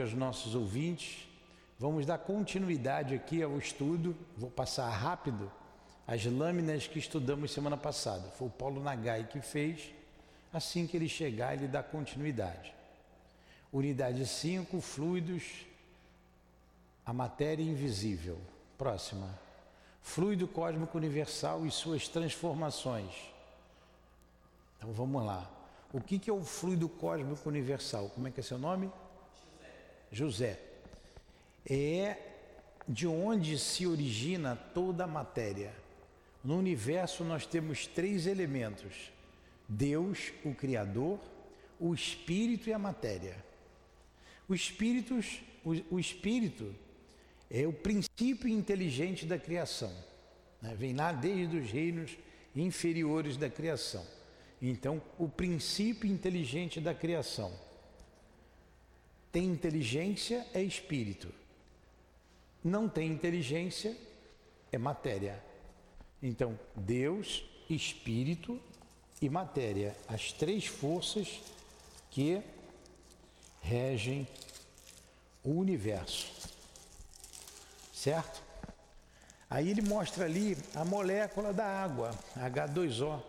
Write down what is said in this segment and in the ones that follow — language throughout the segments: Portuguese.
aos nossos ouvintes. Vamos dar continuidade aqui ao estudo. Vou passar rápido as lâminas que estudamos semana passada. Foi o Paulo Nagai que fez. Assim que ele chegar, ele dá continuidade. Unidade 5, fluidos, a matéria invisível. Próxima. Fluido cósmico universal e suas transformações. Então vamos lá. O que, que é o fluido cósmico universal? Como é que é seu nome? José, é de onde se origina toda a matéria. No universo nós temos três elementos: Deus, o Criador, o Espírito e a matéria. O espírito, o, o espírito é o princípio inteligente da criação. Né? Vem lá desde os reinos inferiores da criação. Então, o princípio inteligente da criação tem inteligência é espírito. Não tem inteligência é matéria. Então, Deus, espírito e matéria, as três forças que regem o universo. Certo? Aí ele mostra ali a molécula da água, H2O,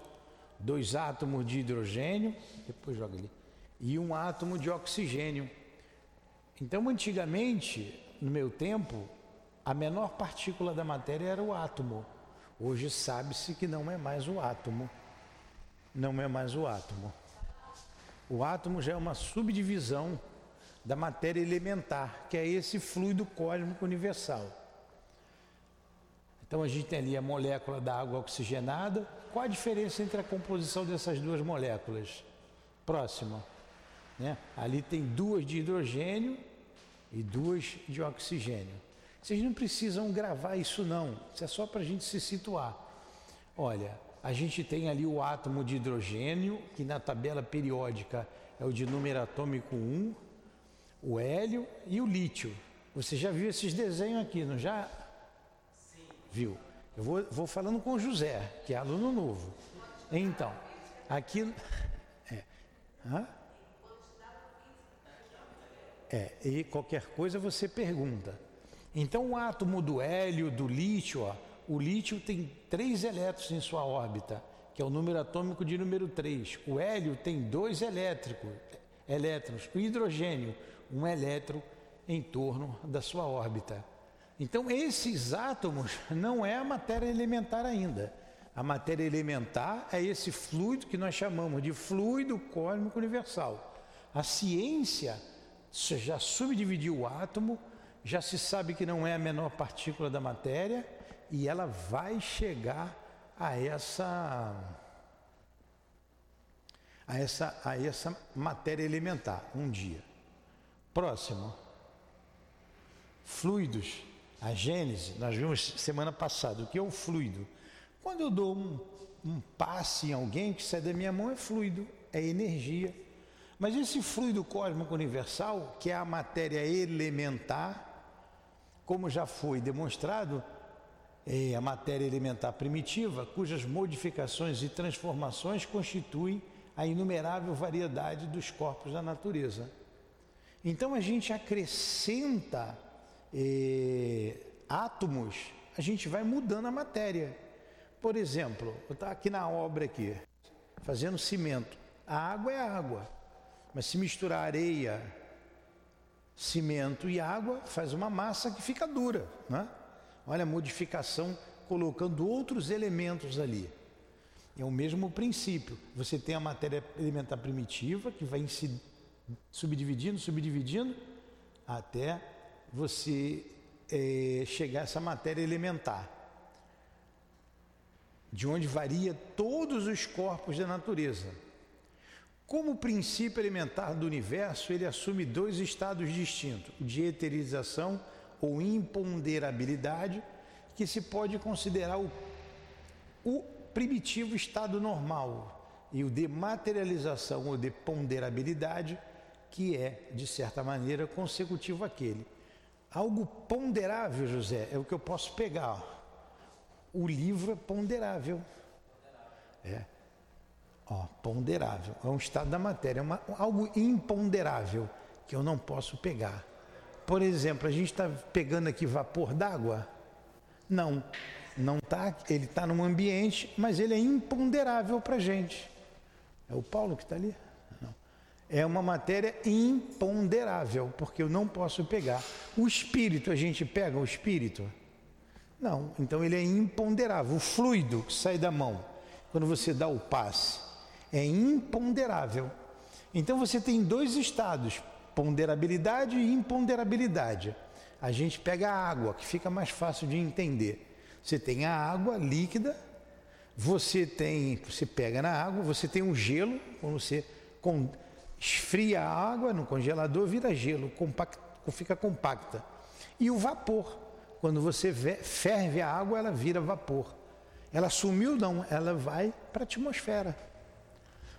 dois átomos de hidrogênio, depois joga ali, e um átomo de oxigênio. Então, antigamente, no meu tempo, a menor partícula da matéria era o átomo. Hoje sabe-se que não é mais o átomo. Não é mais o átomo. O átomo já é uma subdivisão da matéria elementar, que é esse fluido cósmico universal. Então a gente tem ali a molécula da água oxigenada. Qual a diferença entre a composição dessas duas moléculas? Próxima. Né? Ali tem duas de hidrogênio e duas de oxigênio. Vocês não precisam gravar isso não, isso é só para a gente se situar. Olha, a gente tem ali o átomo de hidrogênio, que na tabela periódica é o de número atômico 1, o hélio e o lítio. Você já viu esses desenhos aqui, não já? Sim. Viu? Eu vou, vou falando com o José, que é aluno novo. Então, aqui. É. Hã? É, e qualquer coisa você pergunta. Então o átomo do hélio, do lítio, ó, o lítio tem três elétrons em sua órbita, que é o número atômico de número 3. O hélio tem dois elétricos, elétrons. O hidrogênio, um elétron em torno da sua órbita. Então esses átomos não é a matéria elementar ainda. A matéria elementar é esse fluido que nós chamamos de fluido cósmico universal. A ciência você já subdividiu o átomo, já se sabe que não é a menor partícula da matéria e ela vai chegar a essa a essa a essa matéria elementar um dia. Próximo. Fluidos. A gênese, nós vimos semana passada o que é o fluido. Quando eu dou um, um passe em alguém que sai da minha mão é fluido, é energia. Mas esse fluido cósmico universal, que é a matéria elementar, como já foi demonstrado, é a matéria elementar primitiva, cujas modificações e transformações constituem a inumerável variedade dos corpos da natureza. Então a gente acrescenta é, átomos, a gente vai mudando a matéria. Por exemplo, eu estou aqui na obra aqui, fazendo cimento. A água é água. Mas se misturar areia, cimento e água, faz uma massa que fica dura. Né? Olha a modificação colocando outros elementos ali. É o mesmo princípio. Você tem a matéria elementar primitiva que vai se subdividindo, subdividindo, até você é, chegar a essa matéria elementar, de onde varia todos os corpos da natureza. Como princípio elementar do universo, ele assume dois estados distintos, de eterização ou imponderabilidade, que se pode considerar o, o primitivo estado normal, e o de materialização ou de ponderabilidade, que é, de certa maneira, consecutivo àquele. Algo ponderável, José, é o que eu posso pegar. O livro é ponderável. É. Ó, ponderável. É um estado da matéria, é uma, algo imponderável que eu não posso pegar. por exemplo, a gente está pegando aqui vapor d'água? Não, não está. Ele está num ambiente, mas ele é imponderável para a gente. É o Paulo que está ali? Não. É uma matéria imponderável, porque eu não posso pegar. O espírito, a gente pega o espírito? Não, então ele é imponderável. O fluido que sai da mão, quando você dá o passe, é imponderável. Então você tem dois estados, ponderabilidade e imponderabilidade. A gente pega a água, que fica mais fácil de entender. Você tem a água líquida, você tem, você pega na água, você tem um gelo, quando você esfria a água no congelador, vira gelo, compact, fica compacta. E o vapor, quando você ferve a água, ela vira vapor. Ela sumiu não, ela vai para a atmosfera.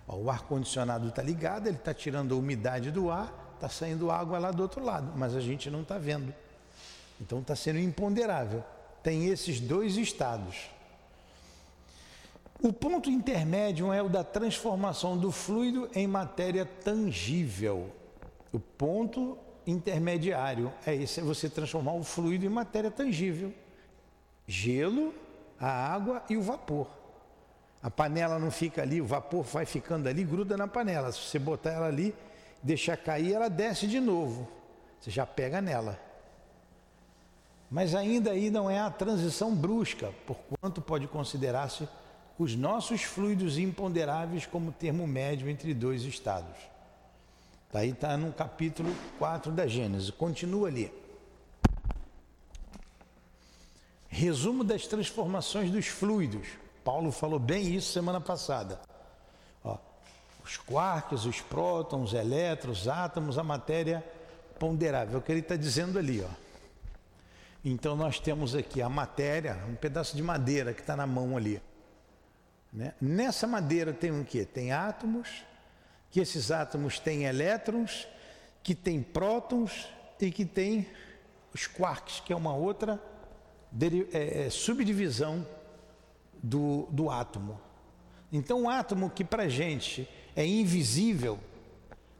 Ó, o ar-condicionado está ligado, ele está tirando a umidade do ar, está saindo água lá do outro lado, mas a gente não está vendo. Então está sendo imponderável. Tem esses dois estados. O ponto intermédio é o da transformação do fluido em matéria tangível. O ponto intermediário é esse, é você transformar o fluido em matéria tangível. Gelo, a água e o vapor. A panela não fica ali, o vapor vai ficando ali, gruda na panela. Se você botar ela ali, deixar cair, ela desce de novo. Você já pega nela. Mas ainda aí não é a transição brusca, porquanto pode considerar-se os nossos fluidos imponderáveis como termo médio entre dois estados. Daí tá está no capítulo 4 da Gênesis. Continua ali. Resumo das transformações dos fluidos. Paulo falou bem isso semana passada os quarks, os prótons, elétrons, átomos, a matéria ponderável, é o que ele está dizendo ali. Ó. Então nós temos aqui a matéria, um pedaço de madeira que está na mão ali. Né? Nessa madeira tem o quê? Tem átomos, que esses átomos têm elétrons, que tem prótons e que tem os quarks, que é uma outra é, é, subdivisão do, do átomo. Então, o átomo que para a gente é invisível,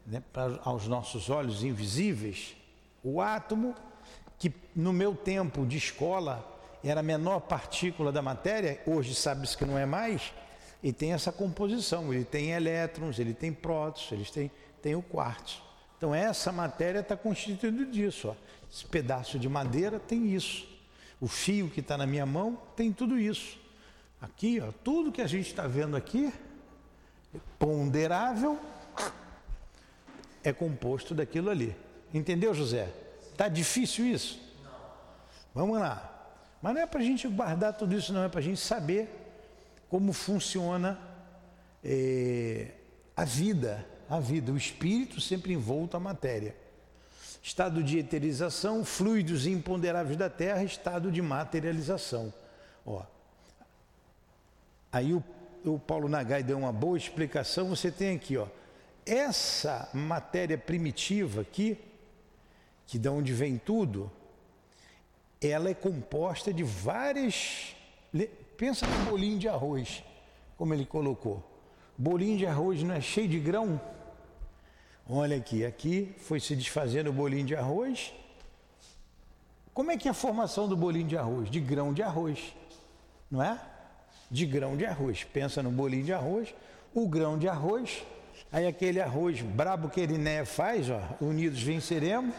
né, aos nossos olhos invisíveis, o átomo, que no meu tempo de escola era a menor partícula da matéria, hoje sabe-se que não é mais, e tem essa composição, ele tem elétrons, ele tem prótons, eles têm, tem o quartzo. Então essa matéria está constituída disso. Ó. Esse pedaço de madeira tem isso. O fio que está na minha mão tem tudo isso. Aqui, ó, tudo que a gente está vendo aqui ponderável é composto daquilo ali. Entendeu, José? Tá difícil isso? Vamos lá. Mas não é para a gente guardar tudo isso, não, é para a gente saber como funciona eh, a vida, a vida, o espírito sempre envolto à matéria. Estado de eterização, fluidos imponderáveis da Terra, estado de materialização. Ó, aí o o Paulo Nagai deu uma boa explicação, você tem aqui, ó, essa matéria primitiva aqui, que de onde vem tudo, ela é composta de várias. Pensa no bolinho de arroz, como ele colocou. Bolinho de arroz não é cheio de grão? Olha aqui, aqui foi se desfazendo o bolinho de arroz. Como é que é a formação do bolinho de arroz? De grão de arroz, não é? De grão de arroz. Pensa no bolinho de arroz, o grão de arroz, aí aquele arroz brabo que Eriné faz, ó, unidos venceremos.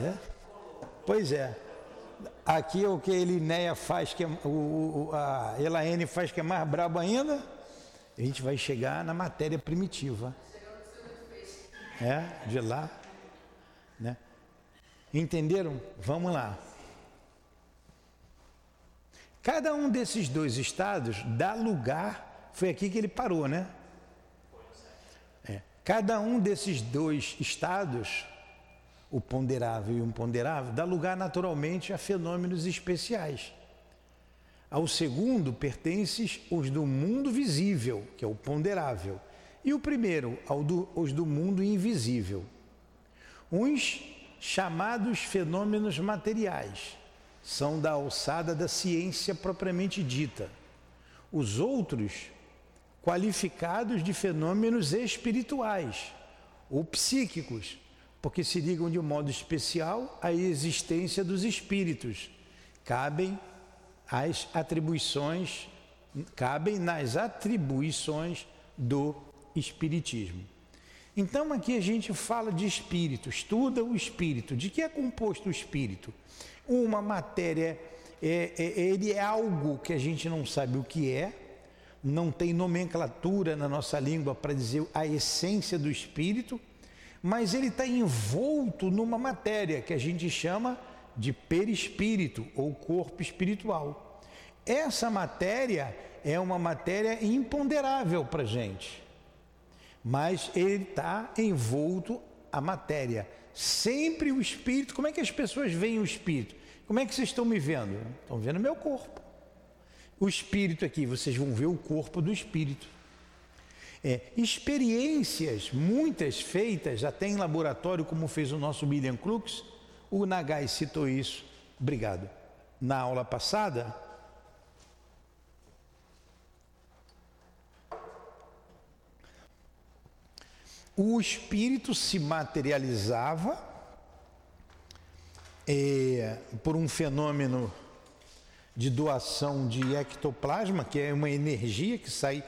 É? Pois é. Aqui é o que a Elinéia faz, que é, o, a Elaine faz que é mais brabo ainda. A gente vai chegar na matéria primitiva. É, de lá. Né? Entenderam? Vamos lá. Cada um desses dois estados dá lugar, foi aqui que ele parou, né? É, cada um desses dois estados, o ponderável e o imponderável, dá lugar naturalmente a fenômenos especiais. Ao segundo pertencem os do mundo visível, que é o ponderável, e o primeiro, ao do, os do mundo invisível. Uns chamados fenômenos materiais, são da alçada da ciência propriamente dita. Os outros, qualificados de fenômenos espirituais ou psíquicos, porque se ligam de um modo especial à existência dos espíritos. Cabem as atribuições, cabem nas atribuições do espiritismo. Então aqui a gente fala de espírito, estuda o espírito. De que é composto o espírito? Uma matéria, é, é, ele é algo que a gente não sabe o que é, não tem nomenclatura na nossa língua para dizer a essência do espírito, mas ele está envolto numa matéria que a gente chama de perispírito ou corpo espiritual. Essa matéria é uma matéria imponderável para a gente, mas ele está envolto a matéria. Sempre o espírito, como é que as pessoas veem o espírito? Como é que vocês estão me vendo? Estão vendo meu corpo. O espírito aqui, vocês vão ver o corpo do espírito. É, experiências, muitas feitas até em laboratório, como fez o nosso William Crookes, o Nagai citou isso, obrigado, na aula passada. O espírito se materializava é, por um fenômeno de doação de ectoplasma, que é uma energia que sai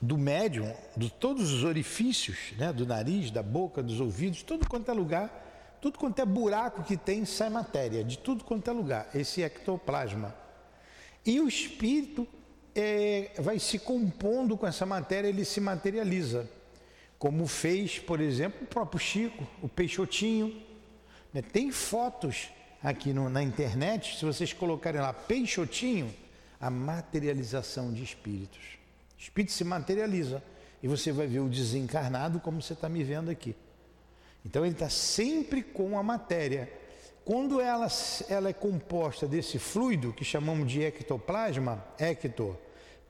do médium, de todos os orifícios, né, do nariz, da boca, dos ouvidos, tudo quanto é lugar, tudo quanto é buraco que tem, sai matéria, de tudo quanto é lugar, esse ectoplasma. E o espírito é, vai se compondo com essa matéria, ele se materializa. Como fez, por exemplo, o próprio Chico, o Peixotinho. Né? Tem fotos aqui no, na internet, se vocês colocarem lá Peixotinho, a materialização de espíritos espírito se materializa e você vai ver o desencarnado como você está me vendo aqui. Então ele está sempre com a matéria. Quando ela, ela é composta desse fluido que chamamos de ectoplasma, ecto,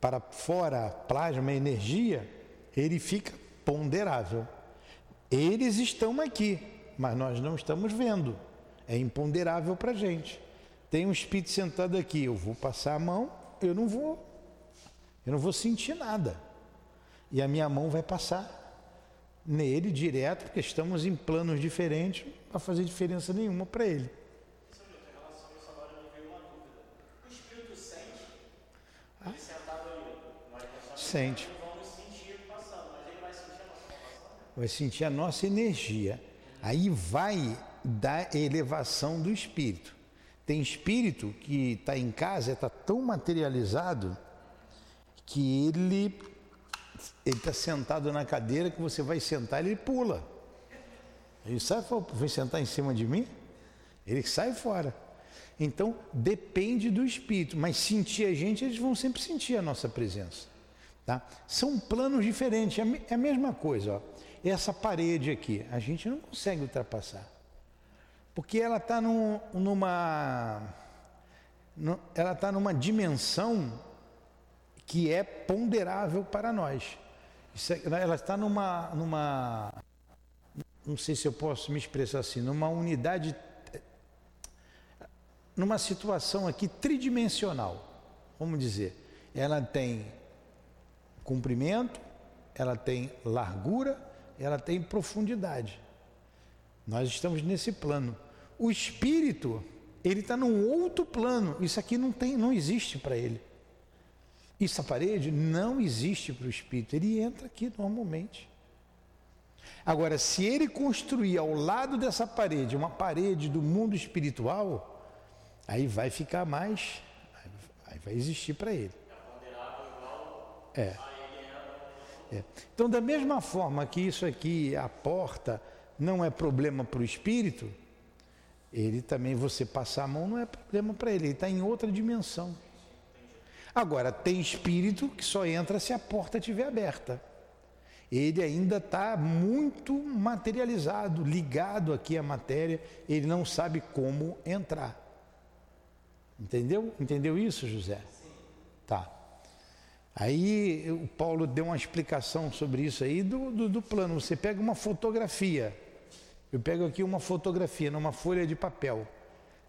para fora, plasma, energia, ele fica ponderável. Eles estão aqui, mas nós não estamos vendo. É imponderável para a gente. Tem um espírito sentado aqui, eu vou passar a mão, eu não vou eu não vou sentir nada. E a minha mão vai passar nele direto, porque estamos em planos diferentes, não vai fazer diferença nenhuma para ele. Sente. Vai sentir a nossa energia. Aí vai da elevação do espírito. Tem espírito que está em casa, está tão materializado que ele está sentado na cadeira que você vai sentar, ele pula. Ele sai fora, vem sentar em cima de mim, ele sai fora. Então depende do espírito, mas sentir a gente, eles vão sempre sentir a nossa presença. Tá? São planos diferentes, é, é a mesma coisa. Ó. Essa parede aqui, a gente não consegue ultrapassar. Porque ela está num, numa. Ela está numa dimensão que é ponderável para nós. É, ela está numa, numa, não sei se eu posso me expressar assim, numa unidade, numa situação aqui tridimensional, vamos dizer. Ela tem comprimento, ela tem largura, ela tem profundidade. Nós estamos nesse plano. O espírito, ele está num outro plano. Isso aqui não tem, não existe para ele. Essa parede não existe para o espírito, ele entra aqui normalmente. Agora, se ele construir ao lado dessa parede uma parede do mundo espiritual, aí vai ficar mais, aí vai existir para ele. É. é. Então, da mesma forma que isso aqui, a porta, não é problema para o espírito, ele também, você passar a mão, não é problema para ele, ele está em outra dimensão. Agora, tem espírito que só entra se a porta estiver aberta. Ele ainda está muito materializado, ligado aqui à matéria, ele não sabe como entrar. Entendeu? Entendeu isso, José? Sim. Tá. Aí o Paulo deu uma explicação sobre isso aí do, do, do plano. Você pega uma fotografia. Eu pego aqui uma fotografia numa folha de papel.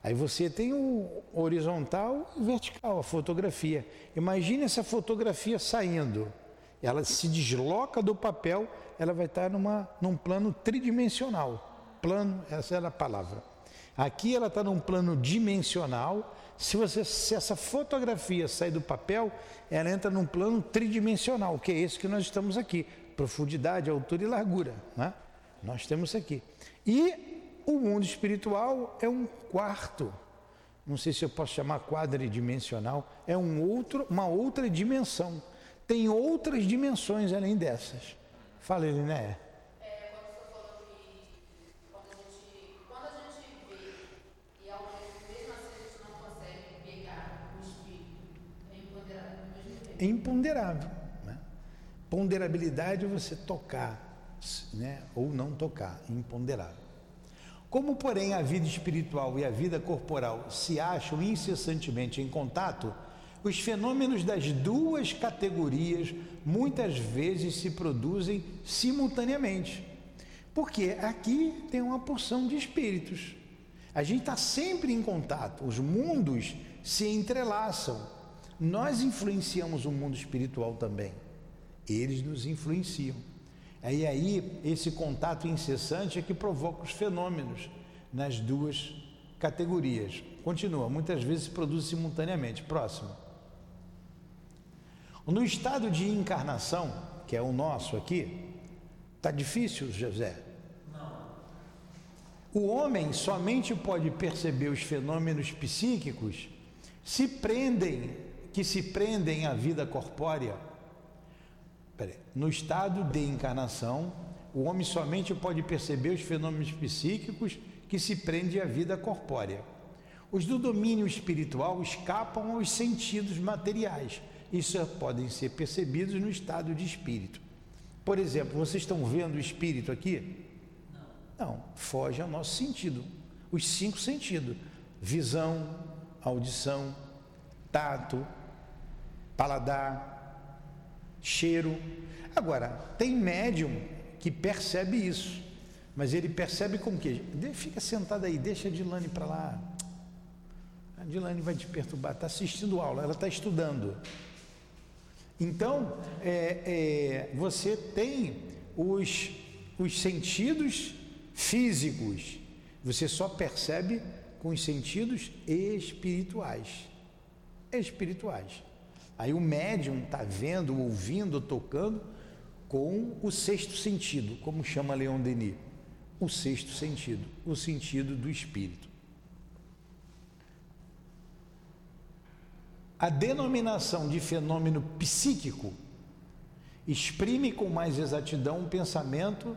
Aí você tem o horizontal e vertical, a fotografia. Imagine essa fotografia saindo. Ela se desloca do papel, ela vai estar numa, num plano tridimensional. plano, essa era a palavra. Aqui ela está num plano dimensional. Se, você, se essa fotografia sair do papel, ela entra num plano tridimensional, que é esse que nós estamos aqui. Profundidade, altura e largura. Né? Nós temos aqui. E o mundo espiritual é um quarto. Não sei se eu posso chamar quadridimensional. É um outro, uma outra dimensão. Tem outras dimensões além dessas. Fala, Eliné. É imponderável. Né? Ponderabilidade é você tocar, né? ou não tocar, imponderável. Como, porém, a vida espiritual e a vida corporal se acham incessantemente em contato, os fenômenos das duas categorias muitas vezes se produzem simultaneamente. Porque aqui tem uma porção de espíritos. A gente está sempre em contato, os mundos se entrelaçam. Nós influenciamos o mundo espiritual também. Eles nos influenciam. E aí, esse contato incessante é que provoca os fenômenos nas duas categorias. Continua, muitas vezes se produz simultaneamente. Próximo. No estado de encarnação, que é o nosso aqui, está difícil, José? Não. O homem somente pode perceber os fenômenos psíquicos se prendem que se prendem à vida corpórea. No estado de encarnação, o homem somente pode perceber os fenômenos psíquicos que se prendem à vida corpórea. Os do domínio espiritual escapam aos sentidos materiais e só podem ser percebidos no estado de espírito. Por exemplo, vocês estão vendo o espírito aqui? Não. Não, foge ao nosso sentido. Os cinco sentidos: visão, audição, tato, paladar, cheiro. Agora, tem médium que percebe isso, mas ele percebe com que? Fica sentado aí, deixa a Dilane para lá. A Dilane vai te perturbar, está assistindo aula, ela está estudando. Então, é, é, você tem os, os sentidos físicos, você só percebe com os sentidos espirituais. Espirituais. Aí o médium está vendo, ouvindo, tocando com o sexto sentido, como chama Leon Denis. O sexto sentido, o sentido do espírito. A denominação de fenômeno psíquico exprime com mais exatidão um pensamento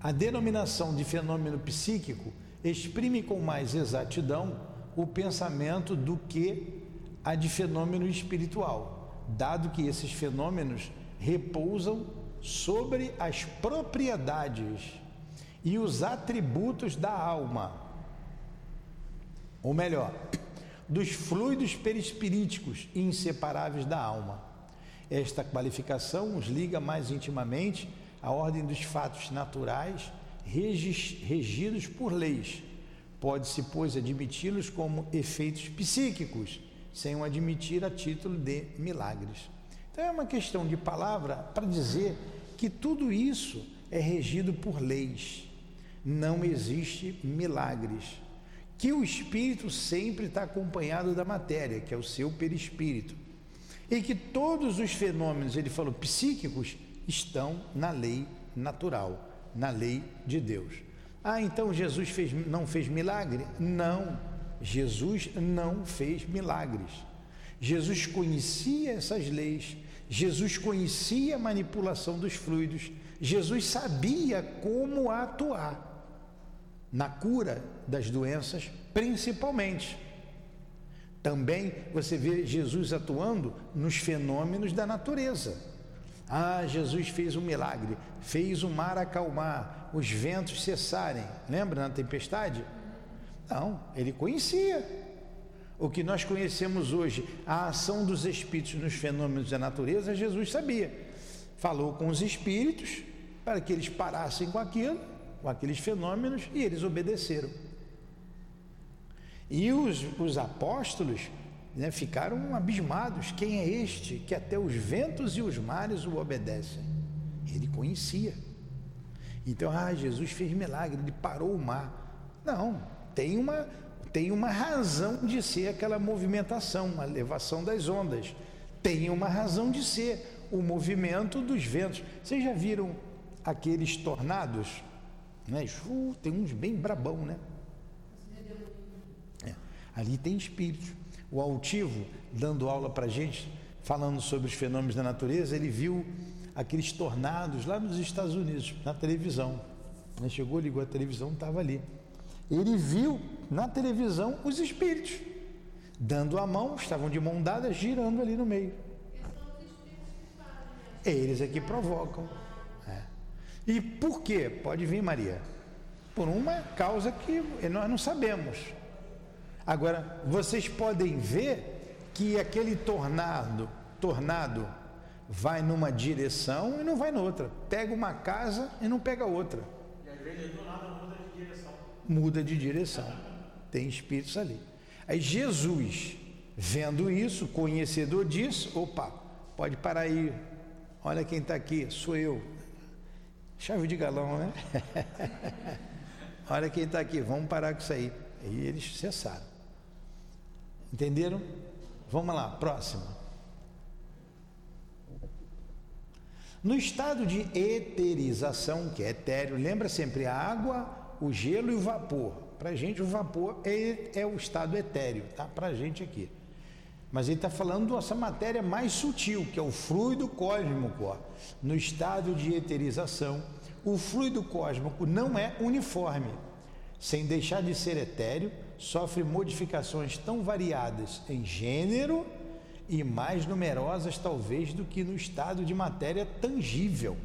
A denominação de fenômeno psíquico exprime com mais exatidão o pensamento do que a de fenômeno espiritual, dado que esses fenômenos repousam sobre as propriedades e os atributos da alma. Ou melhor, dos fluidos perispiríticos inseparáveis da alma. Esta qualificação os liga mais intimamente à ordem dos fatos naturais regidos por leis. Pode-se, pois, admiti-los como efeitos psíquicos, sem o admitir a título de milagres. Então é uma questão de palavra para dizer que tudo isso é regido por leis. Não existe milagres. Que o espírito sempre está acompanhado da matéria, que é o seu perispírito. E que todos os fenômenos, ele falou, psíquicos, estão na lei natural na lei de Deus. Ah, então Jesus fez, não fez milagre? Não, Jesus não fez milagres. Jesus conhecia essas leis, Jesus conhecia a manipulação dos fluidos, Jesus sabia como atuar na cura das doenças, principalmente. Também você vê Jesus atuando nos fenômenos da natureza. Ah, Jesus fez um milagre, fez o mar acalmar, os ventos cessarem. Lembra na tempestade? Não, ele conhecia. O que nós conhecemos hoje, a ação dos espíritos nos fenômenos da natureza, Jesus sabia. Falou com os espíritos para que eles parassem com aquilo, com aqueles fenômenos, e eles obedeceram. E os, os apóstolos né, ficaram abismados. Quem é este que até os ventos e os mares o obedecem? Ele conhecia. Então, ah, Jesus fez milagre, ele parou o mar. Não, tem uma, tem uma razão de ser aquela movimentação, a elevação das ondas. Tem uma razão de ser o movimento dos ventos. Vocês já viram aqueles tornados? Né? Uh, tem uns bem brabão, né? É, ali tem espírito. O altivo, dando aula para gente, falando sobre os fenômenos da natureza, ele viu aqueles tornados lá nos Estados Unidos, na televisão. Né? Chegou, ligou a televisão, estava ali. Ele viu na televisão os espíritos, dando a mão, estavam de mão dada, girando ali no meio. Eles é que provocam. É. E por quê? Pode vir, Maria. Por uma causa que nós não sabemos. Agora, vocês podem ver que aquele tornado, tornado vai numa direção e não vai noutra. Pega uma casa e não pega outra. E às vezes do nada muda de direção. Muda de direção. Tem espíritos ali. Aí Jesus, vendo isso, conhecedor disso, opa, pode parar aí. Olha quem está aqui, sou eu. Chave de galão, né? Olha quem está aqui, vamos parar com isso aí. E eles cessaram. Entenderam? Vamos lá, próximo. No estado de eterização, que é etéreo, lembra sempre a água, o gelo e o vapor. Para a gente, o vapor é, é o estado etéreo, tá? Para a gente aqui. Mas ele está falando dessa matéria mais sutil, que é o fluido cósmico. No estado de eterização, o fluido cósmico não é uniforme. Sem deixar de ser etéreo, sofre modificações tão variadas em gênero e mais numerosas, talvez, do que no estado de matéria tangível.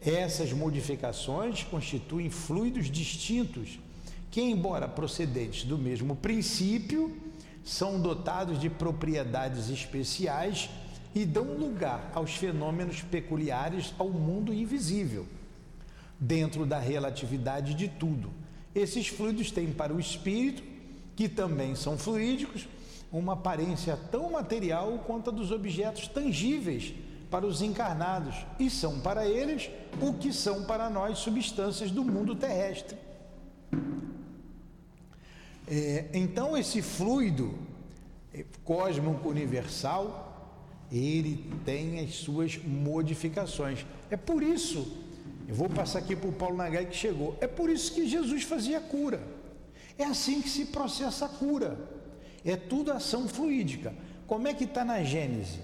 Essas modificações constituem fluidos distintos que, embora procedentes do mesmo princípio, são dotados de propriedades especiais e dão lugar aos fenômenos peculiares ao mundo invisível, dentro da relatividade de tudo esses fluidos têm para o espírito, que também são fluídicos, uma aparência tão material quanto a dos objetos tangíveis para os encarnados, e são para eles o que são para nós substâncias do mundo terrestre. É, então, esse fluido é, cósmico universal, ele tem as suas modificações. É por isso eu vou passar aqui para o Paulo Nagai que chegou. É por isso que Jesus fazia cura. É assim que se processa a cura. É tudo ação fluídica. Como é que está na Gênese?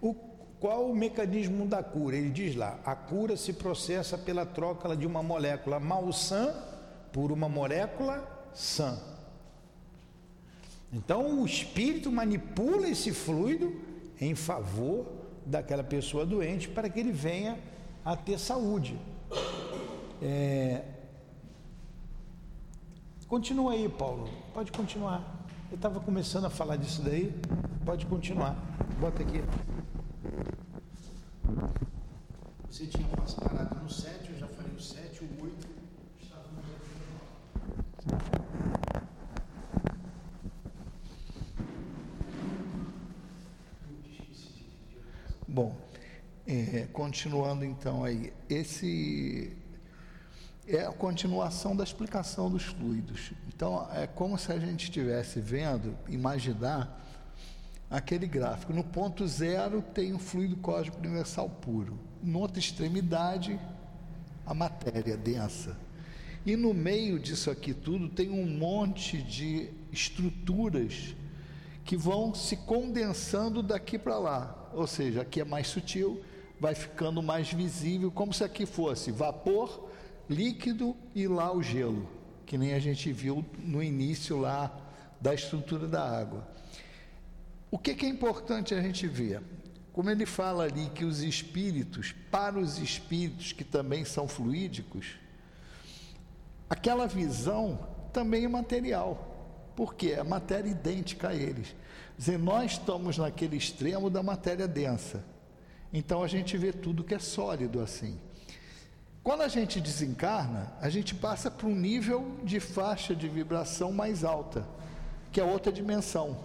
O, qual o mecanismo da cura? Ele diz lá: a cura se processa pela troca de uma molécula malsã por uma molécula sã. Então o espírito manipula esse fluido em favor daquela pessoa doente para que ele venha a ter saúde. É... Continua aí, Paulo. Pode continuar. Eu estava começando a falar disso daí. Pode continuar. Bota aqui. Você tinha parado no 7, eu já falei o 7, o 8. Bom, é, continuando então aí, esse é a continuação da explicação dos fluidos. Então, é como se a gente estivesse vendo, imaginar aquele gráfico. No ponto zero tem o fluido cósmico universal puro. Na outra extremidade, a matéria densa. E no meio disso aqui tudo tem um monte de estruturas que vão se condensando daqui para lá. Ou seja, aqui é mais sutil, vai ficando mais visível, como se aqui fosse vapor, líquido e lá o gelo, que nem a gente viu no início lá da estrutura da água. O que, que é importante a gente ver? Como ele fala ali que os espíritos, para os espíritos que também são fluídicos, aquela visão também é material, porque é matéria idêntica a eles. Quer dizer, nós estamos naquele extremo da matéria densa então a gente vê tudo que é sólido assim. Quando a gente desencarna, a gente passa para um nível de faixa de vibração mais alta, que é outra dimensão.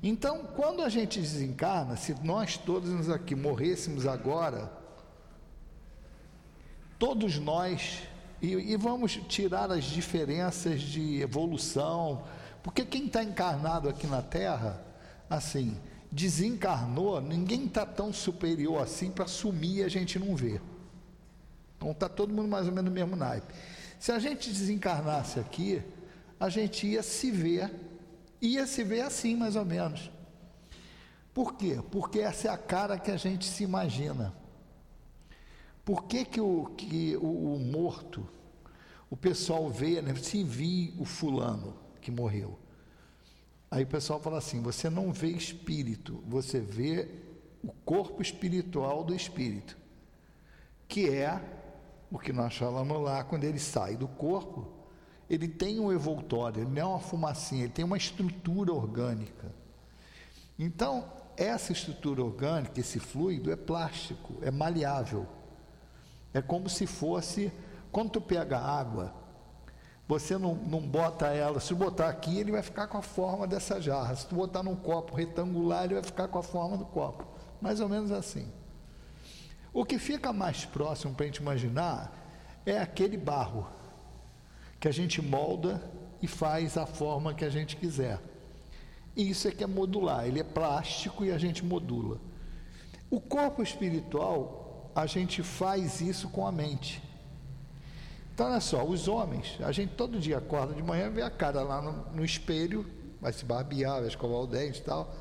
Então, quando a gente desencarna, se nós todos aqui morrêssemos agora, todos nós, e, e vamos tirar as diferenças de evolução, porque quem está encarnado aqui na Terra, assim, desencarnou, ninguém está tão superior assim para sumir e a gente não vê. Então está todo mundo mais ou menos no mesmo naipe. Se a gente desencarnasse aqui, a gente ia se ver, ia se ver assim mais ou menos. Por quê? Porque essa é a cara que a gente se imagina. Por que, que, o, que o, o morto, o pessoal vê, né? se vi o fulano que morreu. Aí o pessoal fala assim: você não vê espírito, você vê o corpo espiritual do espírito, que é o que nós falamos lá, quando ele sai do corpo, ele tem um evoltório, ele não é uma fumacinha, ele tem uma estrutura orgânica. Então, essa estrutura orgânica, esse fluido, é plástico, é maleável. É como se fosse, quando tu pega água, você não, não bota ela, se botar aqui, ele vai ficar com a forma dessa jarra. Se tu botar num copo retangular, ele vai ficar com a forma do copo. Mais ou menos assim. O que fica mais próximo para a gente imaginar é aquele barro que a gente molda e faz a forma que a gente quiser. E isso é que é modular, ele é plástico e a gente modula. O corpo espiritual, a gente faz isso com a mente. Então, olha só, os homens, a gente todo dia acorda de manhã, vê a cara lá no, no espelho, vai se barbear, vai escovar o dente e tal.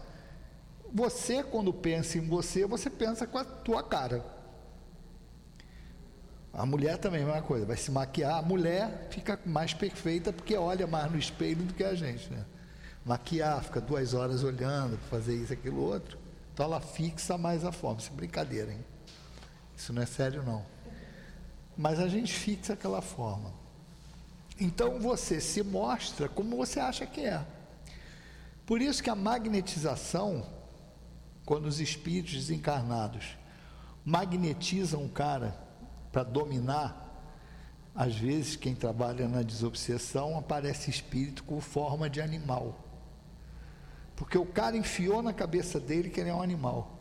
Você, quando pensa em você, você pensa com a tua cara. A mulher também é a mesma coisa, vai se maquiar. A mulher fica mais perfeita porque olha mais no espelho do que a gente, né? Maquiar, fica duas horas olhando para fazer isso, aquilo, outro. Então ela fixa mais a forma. Isso é brincadeira, hein? Isso não é sério, não mas a gente fixa aquela forma. Então você se mostra como você acha que é. Por isso que a magnetização, quando os espíritos desencarnados magnetizam o cara para dominar, às vezes quem trabalha na desobsessão aparece espírito com forma de animal. Porque o cara enfiou na cabeça dele que ele é um animal.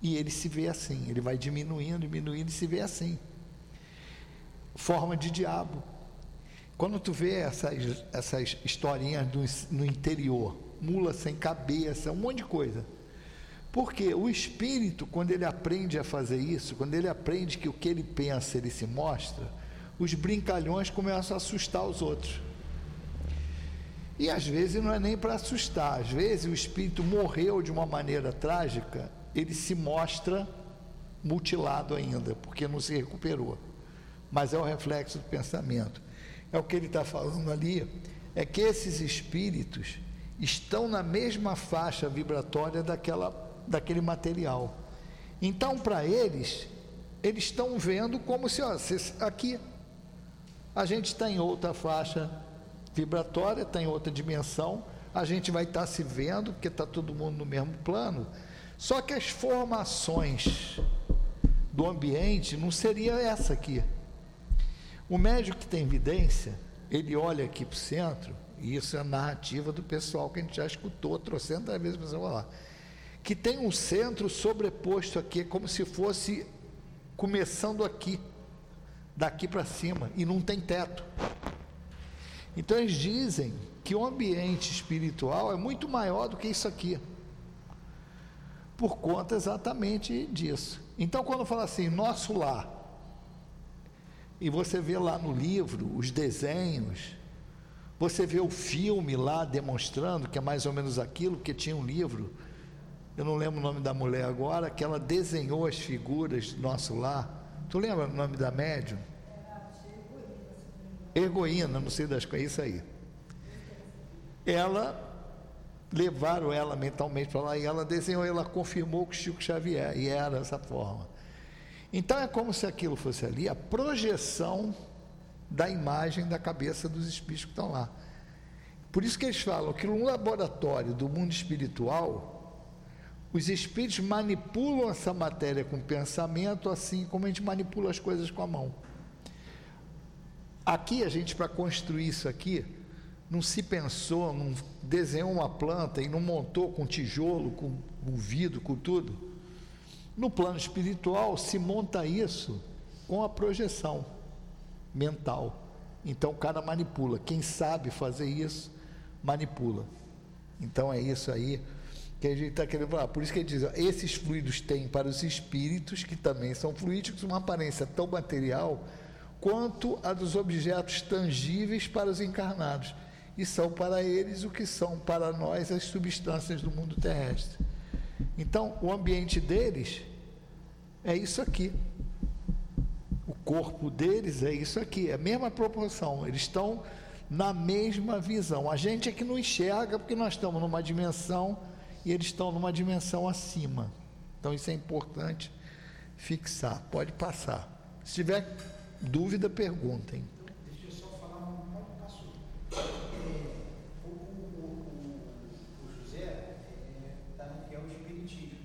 E ele se vê assim, ele vai diminuindo, diminuindo e se vê assim forma de diabo. Quando tu vê essas, essas historinhas do, no interior, mula sem cabeça, um monte de coisa. Porque o espírito, quando ele aprende a fazer isso, quando ele aprende que o que ele pensa ele se mostra, os brincalhões começam a assustar os outros. E às vezes não é nem para assustar, às vezes o espírito morreu de uma maneira trágica, ele se mostra mutilado ainda, porque não se recuperou mas é o reflexo do pensamento. É o que ele está falando ali, é que esses espíritos estão na mesma faixa vibratória daquela, daquele material. Então, para eles, eles estão vendo como se, ó, aqui a gente está em outra faixa vibratória, está em outra dimensão, a gente vai estar tá se vendo, porque está todo mundo no mesmo plano. Só que as formações do ambiente não seria essa aqui. O médico que tem evidência, ele olha aqui para o centro, e isso é a narrativa do pessoal que a gente já escutou trocentas vezes para falar, que tem um centro sobreposto aqui, como se fosse começando aqui, daqui para cima, e não tem teto. Então eles dizem que o ambiente espiritual é muito maior do que isso aqui, por conta exatamente disso. Então, quando fala assim, nosso lar, e você vê lá no livro os desenhos, você vê o filme lá demonstrando que é mais ou menos aquilo, que tinha um livro, eu não lembro o nome da mulher agora, que ela desenhou as figuras do nosso lar. Tu lembra o nome da médium? Ergoína, não sei das coisas, isso aí. Ela levaram ela mentalmente para lá e ela desenhou, ela confirmou que Chico Xavier, e era essa forma. Então é como se aquilo fosse ali a projeção da imagem da cabeça dos espíritos que estão lá. Por isso que eles falam que no laboratório do mundo espiritual, os espíritos manipulam essa matéria com pensamento, assim como a gente manipula as coisas com a mão. Aqui a gente, para construir isso aqui, não se pensou, não desenhou uma planta e não montou com tijolo, com, com vidro, com tudo. No plano espiritual se monta isso com a projeção mental. Então o cara manipula. Quem sabe fazer isso, manipula. Então é isso aí que a gente está querendo falar. Por isso que ele diz: ó, esses fluidos têm para os espíritos, que também são fluídicos, uma aparência tão material quanto a dos objetos tangíveis para os encarnados. E são para eles o que são para nós as substâncias do mundo terrestre. Então, o ambiente deles é isso aqui. O corpo deles é isso aqui, é a mesma proporção. Eles estão na mesma visão. A gente é que não enxerga porque nós estamos numa dimensão e eles estão numa dimensão acima. Então isso é importante fixar. Pode passar. Se tiver dúvida, perguntem. Deixa eu só falar um passo. É, o, o, o, José está no que é o espiritismo.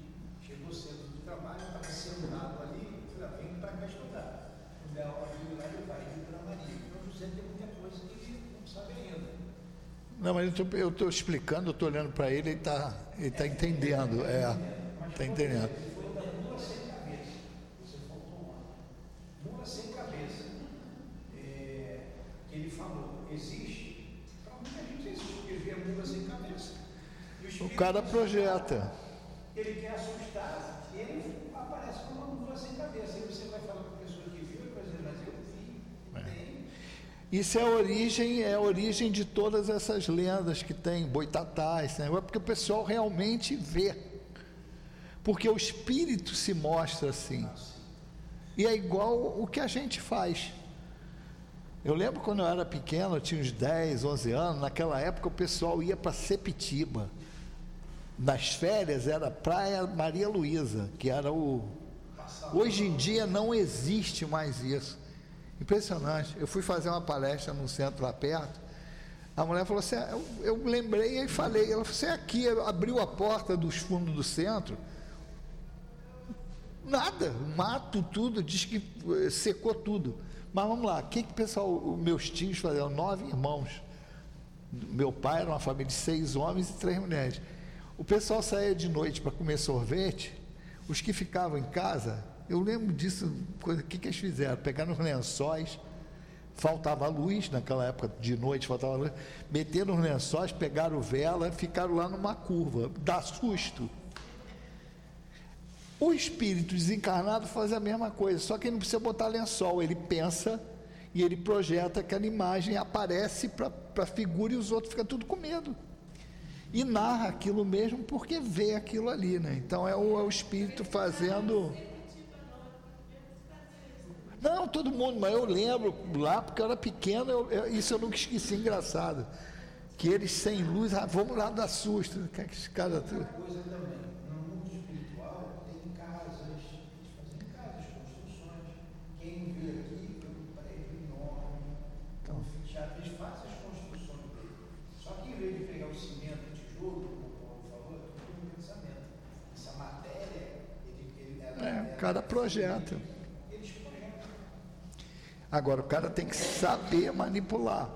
Chegou cedo do trabalho, estava sentado ali, falei, vem para cá estudar. Quando é a hora de ir lá, ele vai ir para Maria. Então o José tem muita coisa que ele não sabe ainda. Não, mas eu estou explicando, eu estou olhando para ele, ele está ele tá entendendo. É, está entendendo. O cara projeta. Ele quer assustar, ele aparece com uma mula sem cabeça. Aí você vai falar para a pessoa que viu e vai dizer, mas eu vi. Tem. Isso é a origem, é a origem de todas essas lendas que tem, boitatás, né? é porque o pessoal realmente vê. Porque o espírito se mostra assim. E é igual o que a gente faz. Eu lembro quando eu era pequeno, eu tinha uns 10, 11 anos, naquela época o pessoal ia para Sepitiba nas férias era Praia Maria Luísa, que era o. Hoje em dia não existe mais isso. Impressionante. Eu fui fazer uma palestra no centro lá perto. A mulher falou assim: eu, eu lembrei e falei. Ela falou assim: é aqui, abriu a porta dos fundos do centro. Nada, mato tudo, diz que eh, secou tudo. Mas vamos lá, o que, que o pessoal, meus tios faziam? Nove irmãos. Meu pai era uma família de seis homens e três mulheres. O pessoal saía de noite para comer sorvete, os que ficavam em casa, eu lembro disso, o que, que eles fizeram? Pegaram os lençóis, faltava luz, naquela época de noite faltava luz, meteram os lençóis, pegaram vela, ficaram lá numa curva, dá susto. O espírito desencarnado faz a mesma coisa, só que ele não precisa botar lençol, ele pensa e ele projeta aquela imagem, aparece para a figura e os outros ficam tudo com medo e narra aquilo mesmo porque vê aquilo ali, né? Então é o, é o espírito fazendo. Não, todo mundo, mas eu lembro lá, porque eu era pequeno, eu, eu, isso eu nunca esqueci, engraçado. Que eles sem luz, ah, vamos lá dar susto. Que é que esse cara. Outra coisa também, no mundo espiritual tem casas, eles fazem casas, construções. Quem vê aqui, é um prédio enorme, então, eles fazem as construções dele. Só que em vez de pegar o cimento essa matéria, ele, ele, ela, é, cada projeto. Agora, o cara tem que saber manipular.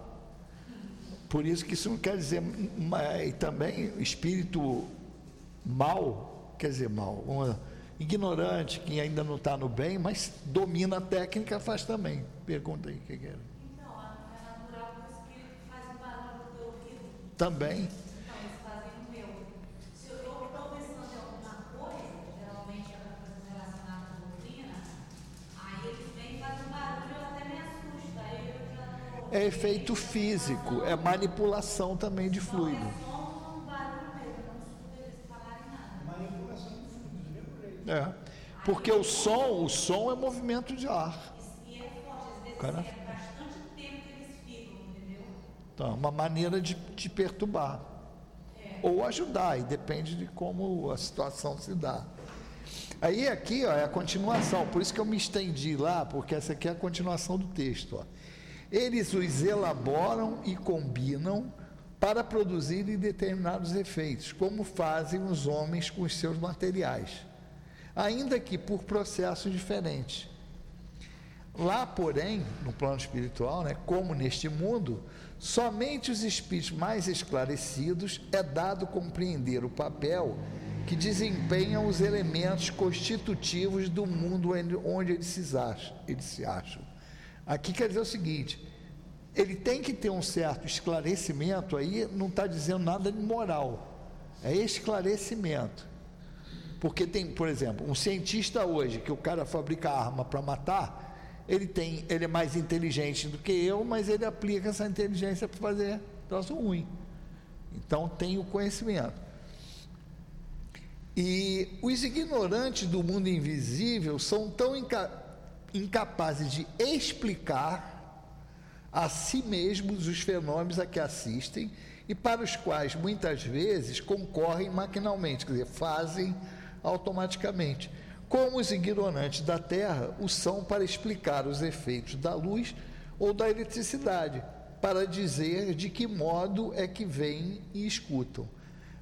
Por isso que isso não quer dizer, e também espírito mal, quer dizer mal, ignorante, que ainda não está no bem, mas domina a técnica, faz também. Pergunta aí o que, que era. Então, é natural que o espírito faz um barulho do ouvido. Também. É efeito físico, é manipulação também de fluido. É, porque o som, o som é movimento de ar. Cara, então, uma maneira de te perturbar ou ajudar, e depende de como a situação se dá. Aí aqui ó, é a continuação, por isso que eu me estendi lá, porque essa aqui é a continuação do texto. Ó. Eles os elaboram e combinam para produzirem determinados efeitos, como fazem os homens com os seus materiais, ainda que por processos diferentes. Lá, porém, no plano espiritual, né, como neste mundo, somente os espíritos mais esclarecidos é dado compreender o papel que desempenham os elementos constitutivos do mundo onde eles se acham. Eles se acham. Aqui quer dizer o seguinte: ele tem que ter um certo esclarecimento aí, não está dizendo nada de moral, é esclarecimento. Porque tem, por exemplo, um cientista hoje, que o cara fabrica arma para matar, ele tem, ele é mais inteligente do que eu, mas ele aplica essa inteligência para fazer troço ruim. Então tem o conhecimento. E os ignorantes do mundo invisível são tão inca incapazes de explicar a si mesmos os fenômenos a que assistem e para os quais muitas vezes concorrem maquinalmente, quer dizer, fazem automaticamente, como os ignorantes da Terra o são para explicar os efeitos da luz ou da eletricidade, para dizer de que modo é que vêm e escutam.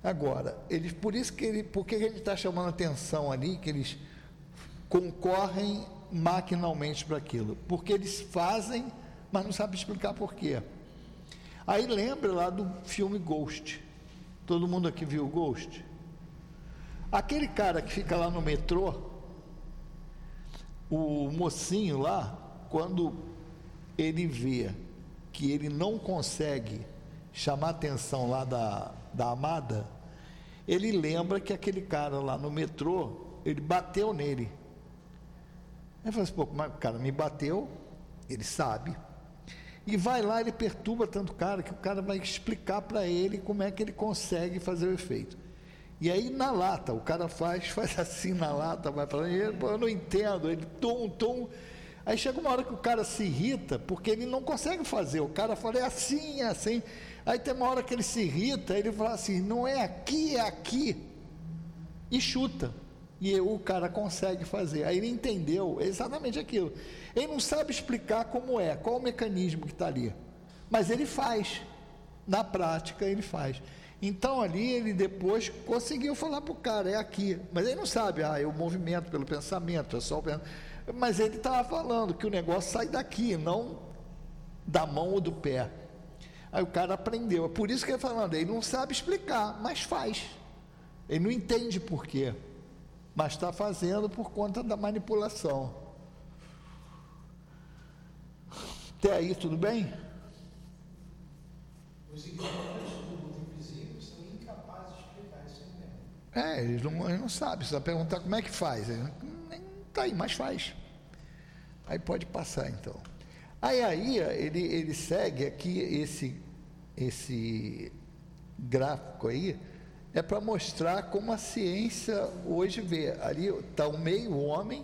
Agora, eles, por isso que ele, por que a gente está chamando atenção ali, que eles concorrem maquinalmente para aquilo? Porque eles fazem, mas não sabem explicar por quê. Aí lembra lá do filme Ghost. Todo mundo aqui viu Ghost? Aquele cara que fica lá no metrô, o mocinho lá, quando ele vê que ele não consegue chamar atenção lá da, da amada, ele lembra que aquele cara lá no metrô, ele bateu nele. Aí fala assim, pô, mas o cara me bateu, ele sabe. E vai lá, ele perturba tanto o cara que o cara vai explicar para ele como é que ele consegue fazer o efeito. E aí na lata, o cara faz, faz assim na lata, vai para ele, eu não entendo, ele tom, tom. Aí chega uma hora que o cara se irrita, porque ele não consegue fazer. O cara fala, é assim, é assim. Aí tem uma hora que ele se irrita, ele fala assim, não é aqui, é aqui. E chuta. E o cara consegue fazer. Aí ele entendeu exatamente aquilo. Ele não sabe explicar como é, qual o mecanismo que está ali. Mas ele faz. Na prática, ele faz. Então ali ele depois conseguiu falar para o cara, é aqui. Mas ele não sabe, ah, é o movimento pelo pensamento, é só o pensamento. Mas ele estava falando que o negócio sai daqui, não da mão ou do pé. Aí o cara aprendeu. É por isso que ele falando, ele não sabe explicar, mas faz. Ele não entende por quê. Mas está fazendo por conta da manipulação. Até aí, tudo bem? Os ignorantes É, eles não, eles não sabem. Você vai perguntar como é que faz. Está aí, mas faz. Aí pode passar então. Aí, aí ele, ele segue aqui esse, esse gráfico aí, é para mostrar como a ciência hoje vê. Ali está o meio homem,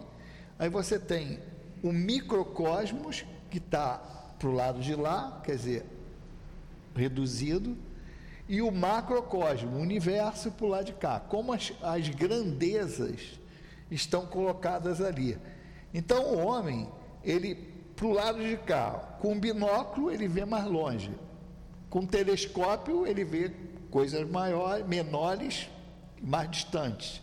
aí você tem o microcosmos que está para o lado de lá, quer dizer, reduzido, e o macrocosmo, o universo por lá de cá, como as, as grandezas estão colocadas ali. Então o homem, ele para o lado de cá, com binóculo ele vê mais longe, com telescópio ele vê coisas maiores, menores, mais distantes.